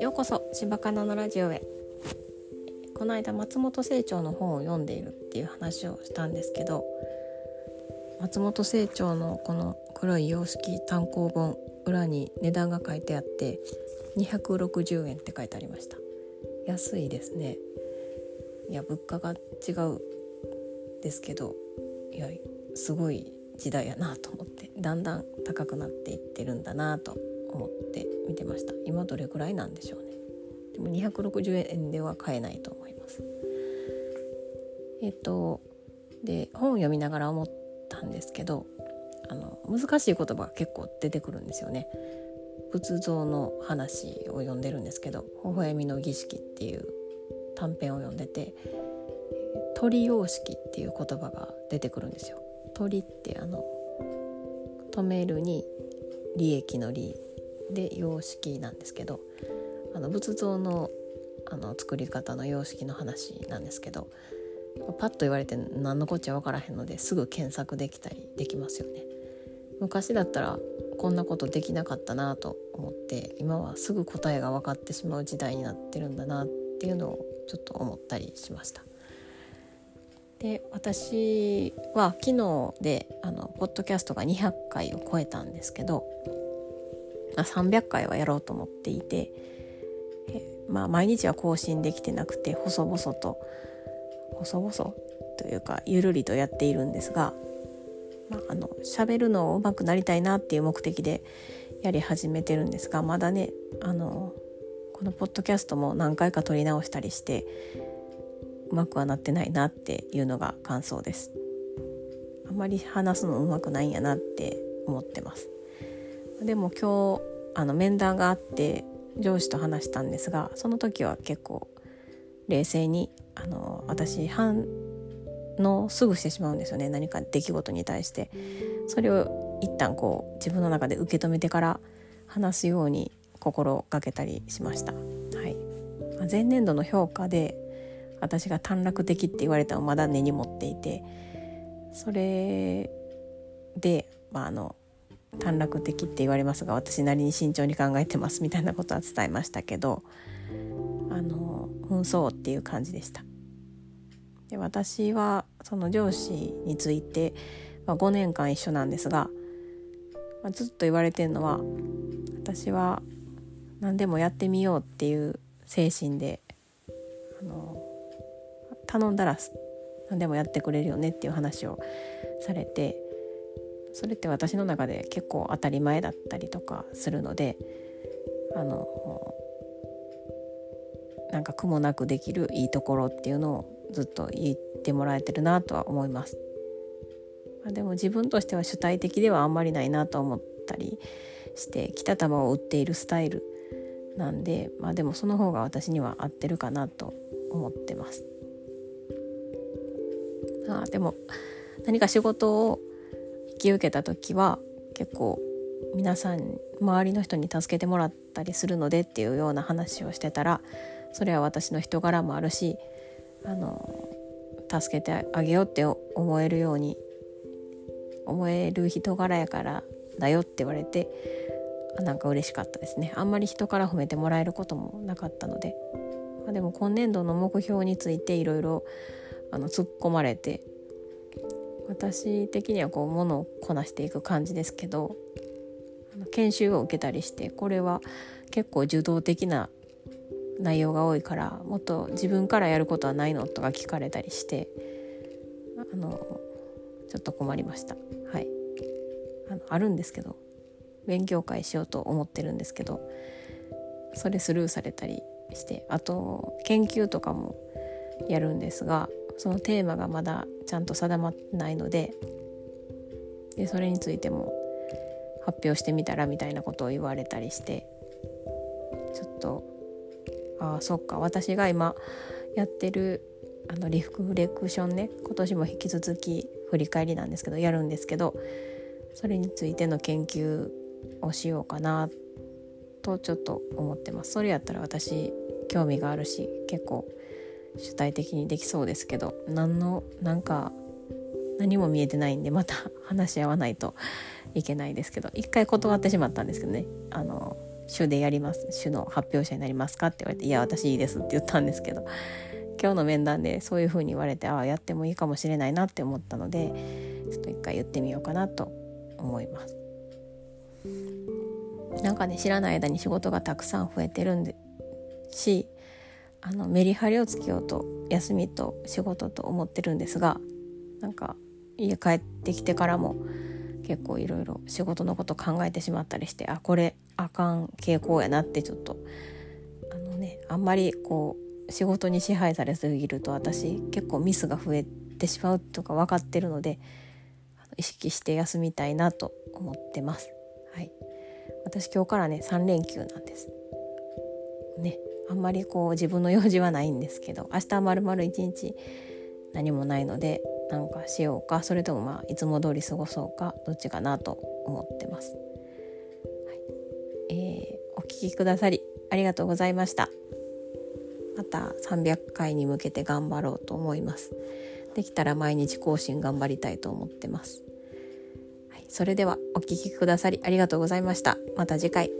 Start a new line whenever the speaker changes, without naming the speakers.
ようこそ柴かなのラジオへ。この間松本清張の本を読んでいるっていう話をしたんですけど松本清張のこの黒い洋式単行本裏に値段が書いてあって260円って書いてありました。安いですね。いや物価が違うですけどいやすごい時代やなと思ってだんだん高くなっていってるんだなと思って見てました。今どれぐらいなんでしょうね。でも260円では買えないと思います。えっとで本を読みながら思ったんですけどあの難しい言葉が結構出てくるんですよね。仏像の話を読んでるんですけど「微笑みの儀式」っていう短編を読んでて「鳥様式」っていう言葉が出てくるんですよ。鳥ってあの止めるに利益の利で様式なんですけどあの仏像のあの作り方の様式の話なんですけどパッと言われて何のこっちゃ分からへんのですぐ検索できたりできますよね。昔だったらこんなことできなかったなと思って今はすぐ答えが分かってしまう時代になってるんだなっていうのをちょっと思ったりしました。で私は昨日であのポッドキャストが200回を超えたんですけど、300回はやろうと思っていてえ、まあ、毎日は更新できてなくて細々と細々というかゆるりとやっているんですがまあ、あの喋るのを上手くなりたいなっていう目的でやり始めてるんですがまだねあのこのポッドキャストも何回か撮り直したりしてうまくはなってないなっていうのが感想です。あまり話すのうまくないんやなって思ってます。でも今日あの面談があって上司と話したんですがその時は結構冷静にあの私反のすぐしてしまうんですよね何か出来事に対してそれを一旦こう自分の中で受け止めてから話すように心がけたりしました、はい、前年度の評価で私が短絡的って言われたのをまだ根に持っていてそれで、まあ、あの短絡的って言われますが私なりに慎重に考えてますみたいなことは伝えましたけどあの紛争っていう感じでした。で私はその上司について、まあ、5年間一緒なんですが、まあ、ずっと言われてるのは私は何でもやってみようっていう精神であの頼んだら何でもやってくれるよねっていう話をされてそれって私の中で結構当たり前だったりとかするのであのなんか苦もなくできるいいところっていうのをずっと言ってもらえてるなとは思います。ま、でも自分としては主体的ではあんまりないなと思ったりして来た球を打っているスタイルなんで、まあ、でもその方が私には合ってるかなと思ってます。あでも何か仕事を引き受けた時は結構皆さん周りの人に助けてもらったりするのでっていうような話をしてたらそれは私の人柄もあるしあの助けてあげようって思えるように思える人柄やからだよって言われてなんか嬉しかったですね。あんまり人から褒めてもらえることもなかったので、まあ、でも今年度の目標についていろいろあの突っ込まれて私的にはこう物をこなしていく感じですけど研修を受けたりしてこれは結構受動的な内容が多いからもっと自分からやることはないのとか聞かれたりしてあのちょっと困りました。はい。あのあるんですけど勉強会しようと思ってるんですけどそれスルーされたりしてあと研究とかもやるんですがそのテーマがまだちゃんと定まってないのででそれについても発表してみたらみたいなことを言われたりしてちょっとああそっか私が今やってるあのリフレクションね今年も引き続き振り返りなんですけどやるんですけどそれについての研究をしようかなとちょっと思ってます。それやったら私興味があるし結構主体的にできそうですけど何のなんか何も見えてないんでまた 話し合わないといけないですけど一回断ってしまったんですけどねあの主でやります主の発表者になりますかって言われて「いや私いいです」って言ったんですけど今日の面談でそういう風に言われてああやってもいいかもしれないなって思ったのでちょっと一回言ってみようかなと思います。なんかね知らない間に仕事がたくさん増えてるんでしあのメリハリをつけようと休みと仕事と思ってるんですがなんか家帰ってきてからも結構いろいろ仕事のこと考えてしまったりしてあこれあかん傾向やなってちょっとあのねあんまりこう仕事に支配されすぎると私結構ミスが増えてしまうとか分かってるので意識して休みたいなと思ってます。はい、私今日からね3連休なんです。ねあんまりこう自分の用事はないんですけど明日まるまる一日何もないのでなんかしようかそれともまあいつも通り過ごそうかどっちかなと思ってます。はいえー、お聞きくださりありがとうございました。また300回に向けて頑張ろうと思います。できたら毎日更新頑張りたいと思ってます。はい、それではお聴きくださりありがとうございました。また次回。